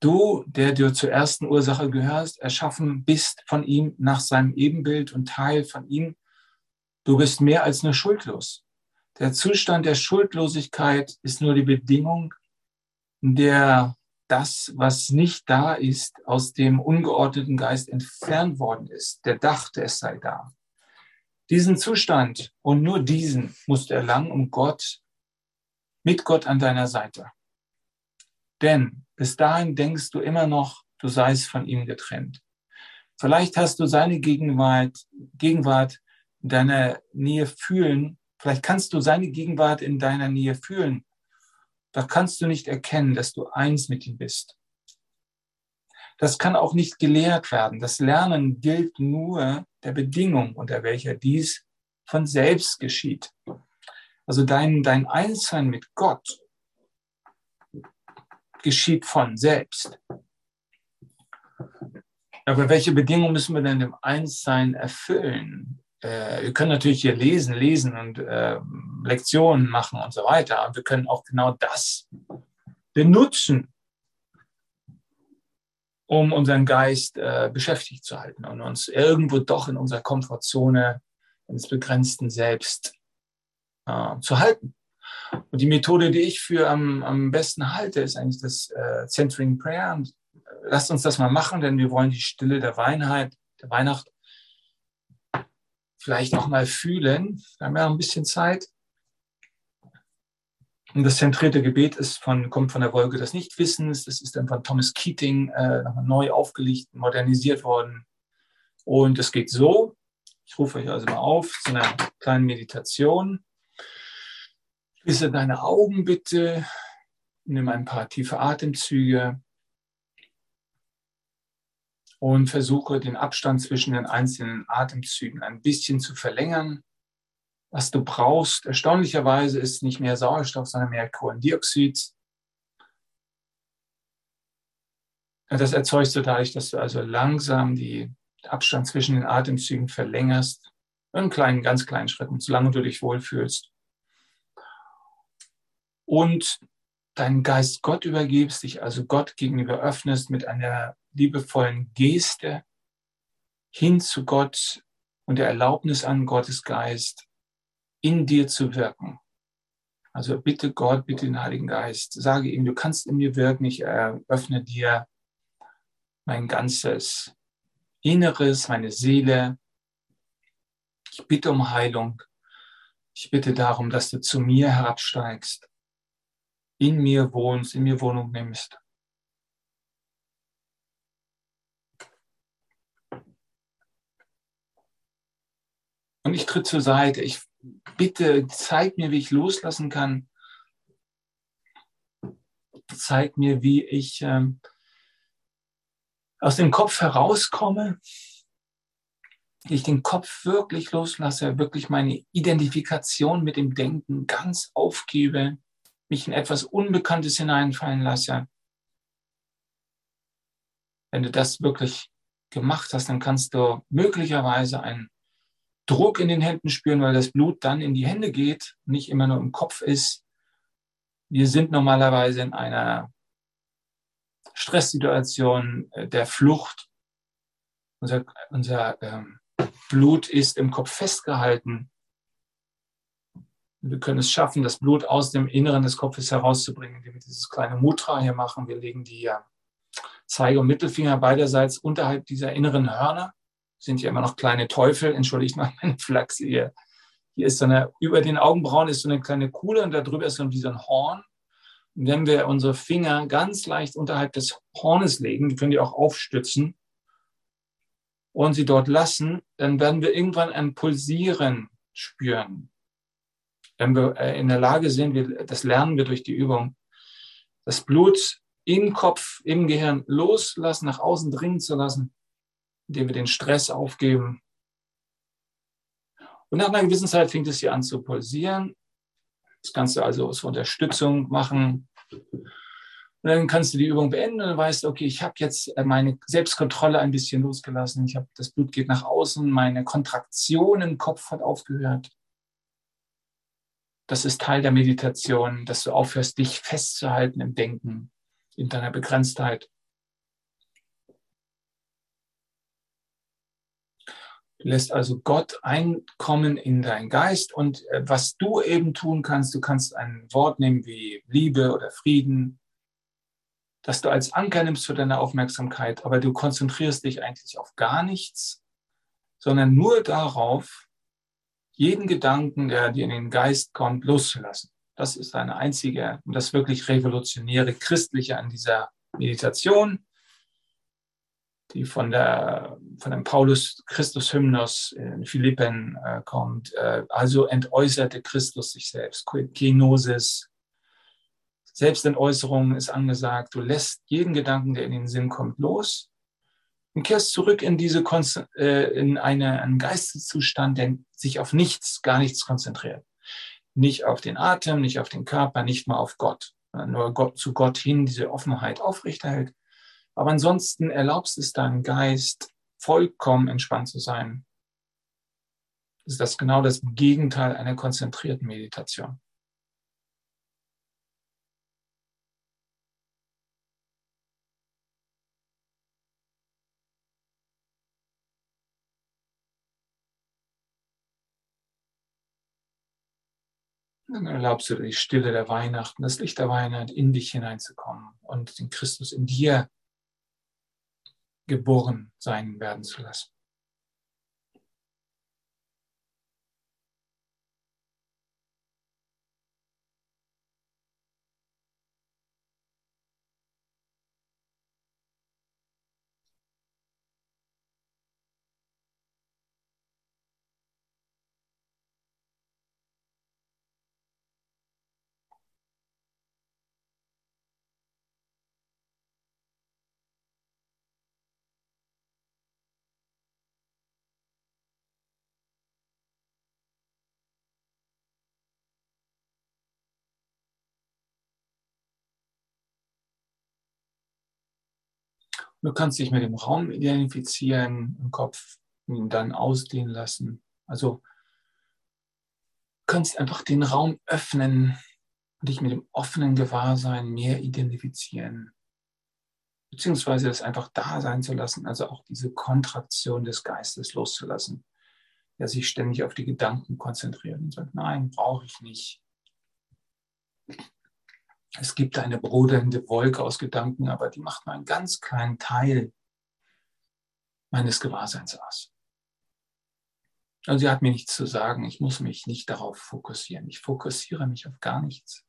A: Du, der dir zur ersten Ursache gehörst, erschaffen bist von ihm nach seinem Ebenbild und Teil von ihm, du bist mehr als nur schuldlos. Der Zustand der Schuldlosigkeit ist nur die Bedingung, in der das, was nicht da ist, aus dem ungeordneten Geist entfernt worden ist. Der dachte, es sei da. Diesen Zustand und nur diesen musst du erlangen, um Gott, mit Gott an deiner Seite. Denn bis dahin denkst du immer noch, du seist von ihm getrennt. Vielleicht hast du seine Gegenwart, Gegenwart in deiner Nähe fühlen. Vielleicht kannst du seine Gegenwart in deiner Nähe fühlen. Da kannst du nicht erkennen, dass du eins mit ihm bist. Das kann auch nicht gelehrt werden. Das Lernen gilt nur der Bedingung, unter welcher dies von selbst geschieht. Also dein, dein Einssein mit Gott geschieht von selbst. Aber welche Bedingungen müssen wir denn im Einssein erfüllen? Äh, wir können natürlich hier lesen, lesen und äh, Lektionen machen und so weiter. Aber wir können auch genau das benutzen, um unseren Geist äh, beschäftigt zu halten und uns irgendwo doch in unserer Komfortzone ins begrenzten Selbst äh, zu halten. Und die Methode, die ich für am, am besten halte, ist eigentlich das äh, Centering Prayer. Und äh, lasst uns das mal machen, denn wir wollen die Stille der Weinheit, der Weihnacht vielleicht auch mal fühlen. Wir haben ja ein bisschen Zeit. Und das zentrierte Gebet ist von, kommt von der Wolke des Nichtwissens. Das ist dann von Thomas Keating äh, nochmal neu aufgelegt, modernisiert worden. Und es geht so. Ich rufe euch also mal auf zu einer kleinen Meditation. Schließe deine Augen bitte. Nimm ein paar tiefe Atemzüge. Und versuche den Abstand zwischen den einzelnen Atemzügen ein bisschen zu verlängern was du brauchst. Erstaunlicherweise ist nicht mehr Sauerstoff, sondern mehr Kohlendioxid. Das erzeugst du dadurch, dass du also langsam die Abstand zwischen den Atemzügen verlängerst. In kleinen, ganz kleinen Schritten, solange du dich wohlfühlst. Und deinen Geist Gott übergibst, dich also Gott gegenüber öffnest mit einer liebevollen Geste hin zu Gott und der Erlaubnis an Gottes Geist, in dir zu wirken. Also bitte Gott, bitte den Heiligen Geist, sage ihm, du kannst in mir wirken, ich öffne dir mein ganzes Inneres, meine Seele. Ich bitte um Heilung. Ich bitte darum, dass du zu mir herabsteigst, in mir wohnst, in mir Wohnung nimmst. Und ich tritt zur Seite. Ich bitte zeig mir, wie ich loslassen kann. Zeig mir, wie ich ähm, aus dem Kopf herauskomme, wie ich den Kopf wirklich loslasse, wirklich meine Identifikation mit dem Denken ganz aufgebe, mich in etwas Unbekanntes hineinfallen lasse. Wenn du das wirklich gemacht hast, dann kannst du möglicherweise ein Druck in den Händen spüren, weil das Blut dann in die Hände geht, nicht immer nur im Kopf ist. Wir sind normalerweise in einer Stresssituation äh, der Flucht. Unser, unser ähm, Blut ist im Kopf festgehalten. Wir können es schaffen, das Blut aus dem Inneren des Kopfes herauszubringen, indem wir dieses kleine Mutra hier machen. Wir legen die Zeige- und Mittelfinger beiderseits unterhalb dieser inneren Hörner sind ja immer noch kleine Teufel, entschuldigt mal meine Flachse hier. Hier ist so eine, über den Augenbrauen ist so eine kleine Kuhle und darüber ist so wie so ein Horn. Und wenn wir unsere Finger ganz leicht unterhalb des Hornes legen, können die auch aufstützen und sie dort lassen, dann werden wir irgendwann ein Pulsieren spüren. Wenn wir äh, in der Lage sind, wir, das lernen wir durch die Übung, das Blut im Kopf, im Gehirn loslassen, nach außen dringen zu lassen indem wir den Stress aufgeben. Und nach einer gewissen Zeit fängt es hier an zu pulsieren. Das kannst du also zur Unterstützung machen. Und dann kannst du die Übung beenden und weißt okay, ich habe jetzt meine Selbstkontrolle ein bisschen losgelassen. Ich habe das Blut geht nach außen, meine Kontraktion im Kopf hat aufgehört. Das ist Teil der Meditation, dass du aufhörst, dich festzuhalten im Denken, in deiner Begrenztheit. Du lässt also Gott einkommen in deinen Geist und äh, was du eben tun kannst, du kannst ein Wort nehmen wie Liebe oder Frieden, dass du als Anker nimmst für deine Aufmerksamkeit, aber du konzentrierst dich eigentlich auf gar nichts, sondern nur darauf, jeden Gedanken, der dir in den Geist kommt, loszulassen. Das ist eine einzige und das wirklich revolutionäre Christliche an dieser Meditation, die von, der, von dem Paulus Christus Hymnus in Philippen äh, kommt. Äh, also entäußerte Christus sich selbst, Kenosis. Selbstentäußerung ist angesagt. Du lässt jeden Gedanken, der in den Sinn kommt, los und kehrst zurück in diese äh, in eine, einen Geisteszustand, der sich auf nichts, gar nichts konzentriert. Nicht auf den Atem, nicht auf den Körper, nicht mal auf Gott. Nur Gott, zu Gott hin diese Offenheit aufrechterhält. Aber ansonsten erlaubst es deinem Geist, vollkommen entspannt zu sein. Ist das genau das Gegenteil einer konzentrierten Meditation. Dann erlaubst du die Stille der Weihnachten, das Licht der Weihnacht in dich hineinzukommen und den Christus in dir geboren sein werden zu lassen. Du kannst dich mit dem Raum identifizieren im Kopf ihn dann ausdehnen lassen. Also kannst einfach den Raum öffnen und dich mit dem offenen Gewahrsein mehr identifizieren. Beziehungsweise es einfach da sein zu lassen, also auch diese Kontraktion des Geistes loszulassen, der sich ständig auf die Gedanken konzentriert und sagt, nein, brauche ich nicht. Es gibt eine brodernde Wolke aus Gedanken, aber die macht nur einen ganz kleinen Teil meines Gewahrseins aus. Also sie hat mir nichts zu sagen. Ich muss mich nicht darauf fokussieren. Ich fokussiere mich auf gar nichts.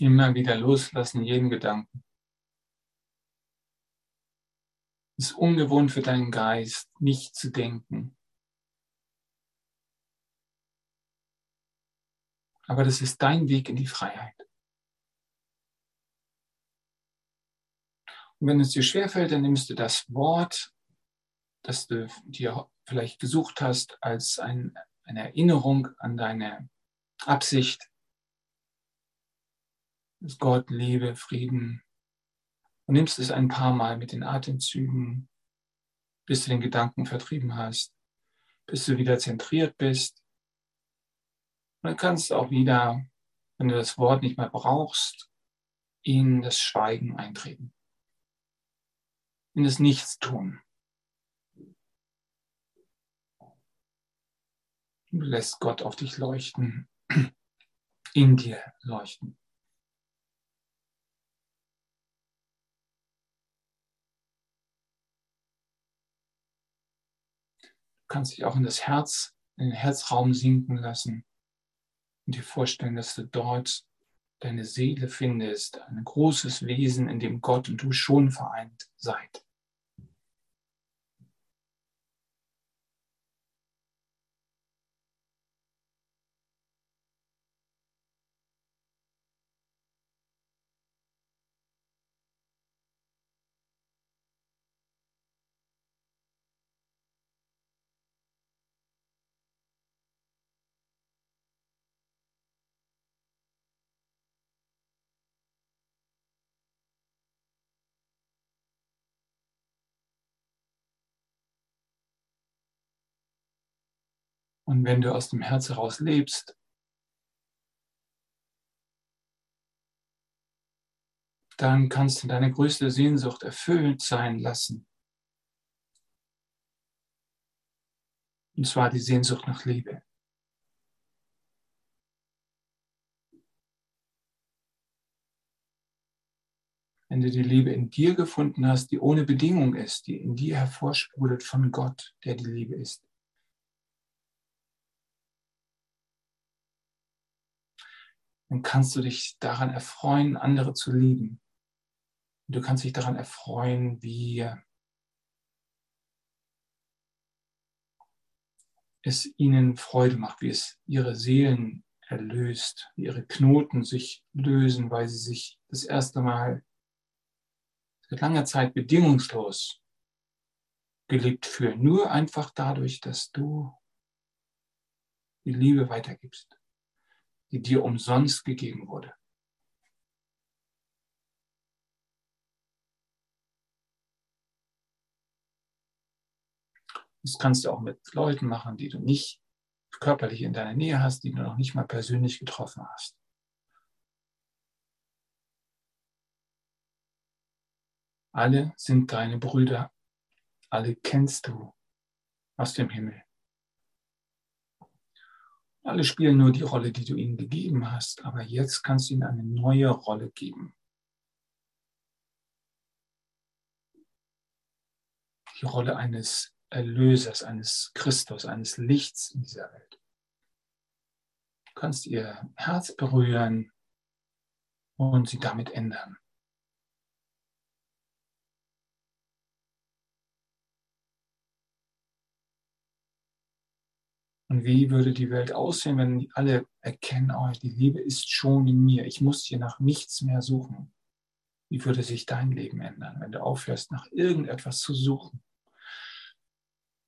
A: Immer wieder loslassen, jeden Gedanken. Es ist ungewohnt für deinen Geist, nicht zu denken. Aber das ist dein Weg in die Freiheit. Und wenn es dir schwerfällt, dann nimmst du das Wort, das du dir vielleicht gesucht hast, als ein, eine Erinnerung an deine Absicht ist Gott, Liebe, Frieden. Und nimmst es ein paar Mal mit den Atemzügen, bis du den Gedanken vertrieben hast, bis du wieder zentriert bist. Und dann kannst du auch wieder, wenn du das Wort nicht mehr brauchst, in das Schweigen eintreten. In das Nichtstun. Du lässt Gott auf dich leuchten, [clears throat] in dir leuchten. Kannst dich auch in das Herz, in den Herzraum sinken lassen und dir vorstellen, dass du dort deine Seele findest, ein großes Wesen, in dem Gott und du schon vereint seid. Und wenn du aus dem Herz heraus lebst, dann kannst du deine größte Sehnsucht erfüllt sein lassen. Und zwar die Sehnsucht nach Liebe. Wenn du die Liebe in dir gefunden hast, die ohne Bedingung ist, die in dir hervorsprudelt von Gott, der die Liebe ist, dann kannst du dich daran erfreuen, andere zu lieben. Du kannst dich daran erfreuen, wie es ihnen Freude macht, wie es ihre Seelen erlöst, wie ihre Knoten sich lösen, weil sie sich das erste Mal seit langer Zeit bedingungslos geliebt fühlen. Nur einfach dadurch, dass du die Liebe weitergibst, die dir umsonst gegeben wurde. Das kannst du auch mit Leuten machen, die du nicht körperlich in deiner Nähe hast, die du noch nicht mal persönlich getroffen hast. Alle sind deine Brüder, alle kennst du aus dem Himmel. Alle spielen nur die Rolle, die du ihnen gegeben hast, aber jetzt kannst du ihnen eine neue Rolle geben. Die Rolle eines Erlösers, eines Christus, eines Lichts in dieser Welt. Du kannst ihr Herz berühren und sie damit ändern. Und wie würde die Welt aussehen, wenn alle erkennen, oh, die Liebe ist schon in mir, ich muss hier nach nichts mehr suchen? Wie würde sich dein Leben ändern, wenn du aufhörst, nach irgendetwas zu suchen?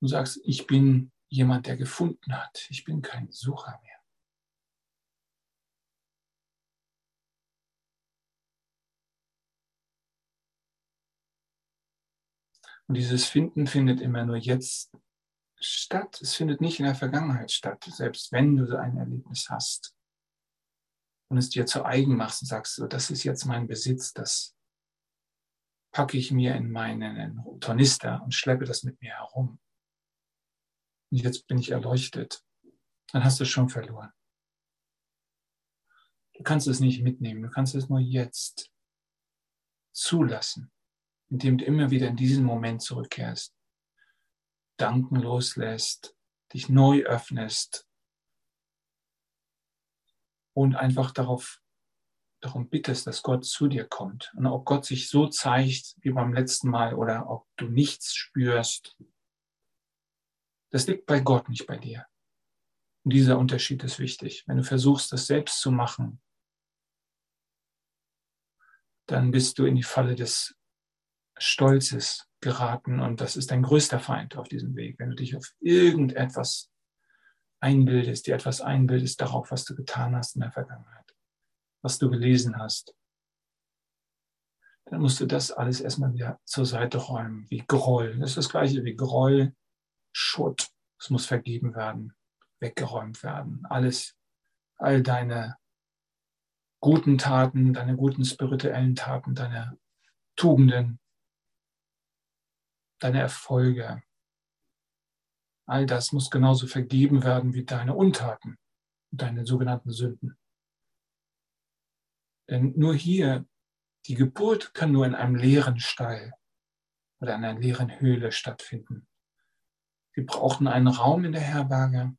A: Du sagst, ich bin jemand, der gefunden hat. Ich bin kein Sucher mehr. Und dieses Finden findet immer nur jetzt statt. Es findet nicht in der Vergangenheit statt, selbst wenn du so ein Erlebnis hast und es dir zu eigen machst und sagst, so, das ist jetzt mein Besitz, das packe ich mir in meinen Tornister und schleppe das mit mir herum und jetzt bin ich erleuchtet, dann hast du es schon verloren. Du kannst es nicht mitnehmen, du kannst es nur jetzt zulassen, indem du immer wieder in diesen Moment zurückkehrst, Danken loslässt, dich neu öffnest und einfach darauf darum bittest, dass Gott zu dir kommt. Und ob Gott sich so zeigt wie beim letzten Mal oder ob du nichts spürst, das liegt bei Gott, nicht bei dir. Und dieser Unterschied ist wichtig. Wenn du versuchst, das selbst zu machen, dann bist du in die Falle des Stolzes geraten und das ist dein größter Feind auf diesem Weg. Wenn du dich auf irgendetwas einbildest, dir etwas einbildest darauf, was du getan hast in der Vergangenheit, was du gelesen hast, dann musst du das alles erstmal wieder zur Seite räumen, wie Groll. Das ist das gleiche wie Groll Schutt. Es muss vergeben werden, weggeräumt werden. Alles, all deine guten Taten, deine guten spirituellen Taten, deine Tugenden, deine Erfolge. All das muss genauso vergeben werden wie deine Untaten, deine sogenannten Sünden. Denn nur hier, die Geburt kann nur in einem leeren Stall oder in einer leeren Höhle stattfinden. Wir brauchten einen Raum in der Herberge,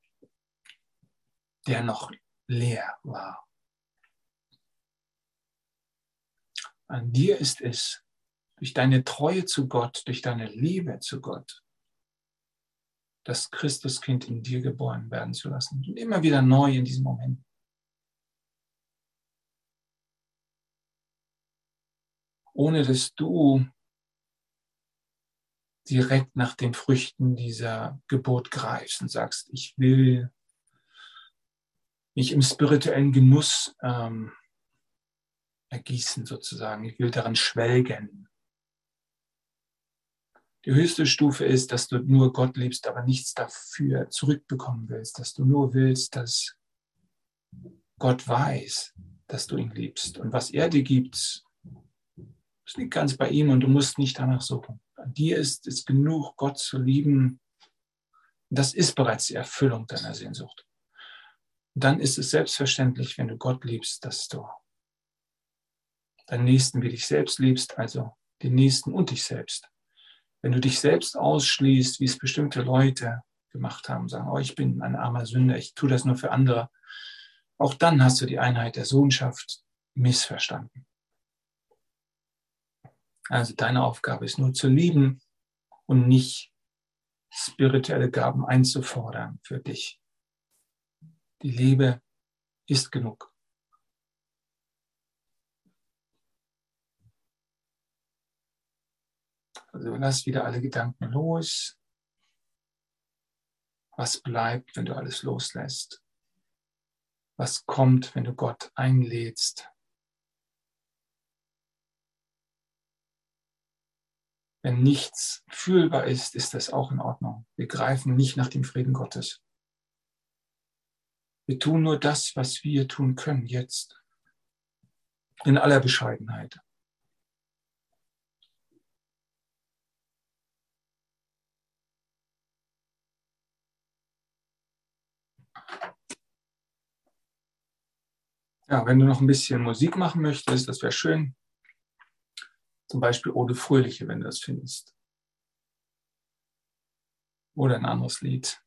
A: der noch leer war. An dir ist es, durch deine Treue zu Gott, durch deine Liebe zu Gott, das Christuskind in dir geboren werden zu lassen. Und immer wieder neu in diesem Moment. Ohne dass du direkt nach den Früchten dieser Geburt greifst und sagst, ich will mich im spirituellen Genuss ähm, ergießen sozusagen. Ich will daran schwelgen. Die höchste Stufe ist, dass du nur Gott liebst, aber nichts dafür zurückbekommen willst, dass du nur willst, dass Gott weiß, dass du ihn liebst. Und was er dir gibt, das liegt ganz bei ihm und du musst nicht danach suchen. An dir ist es genug, Gott zu lieben. Das ist bereits die Erfüllung deiner Sehnsucht. Und dann ist es selbstverständlich, wenn du Gott liebst, dass du deinen Nächsten wie dich selbst liebst, also den Nächsten und dich selbst. Wenn du dich selbst ausschließt, wie es bestimmte Leute gemacht haben, sagen, oh, ich bin ein armer Sünder, ich tue das nur für andere, auch dann hast du die Einheit der Sohnschaft missverstanden. Also deine Aufgabe ist nur zu lieben und nicht spirituelle Gaben einzufordern für dich. Die Liebe ist genug. Also lass wieder alle Gedanken los. Was bleibt, wenn du alles loslässt? Was kommt, wenn du Gott einlädst? Wenn nichts fühlbar ist, ist das auch in Ordnung. Wir greifen nicht nach dem Frieden Gottes. Wir tun nur das, was wir tun können jetzt. In aller Bescheidenheit. Ja, wenn du noch ein bisschen Musik machen möchtest, das wäre schön. Zum Beispiel Ode Fröhliche, wenn du das findest. Oder ein anderes Lied.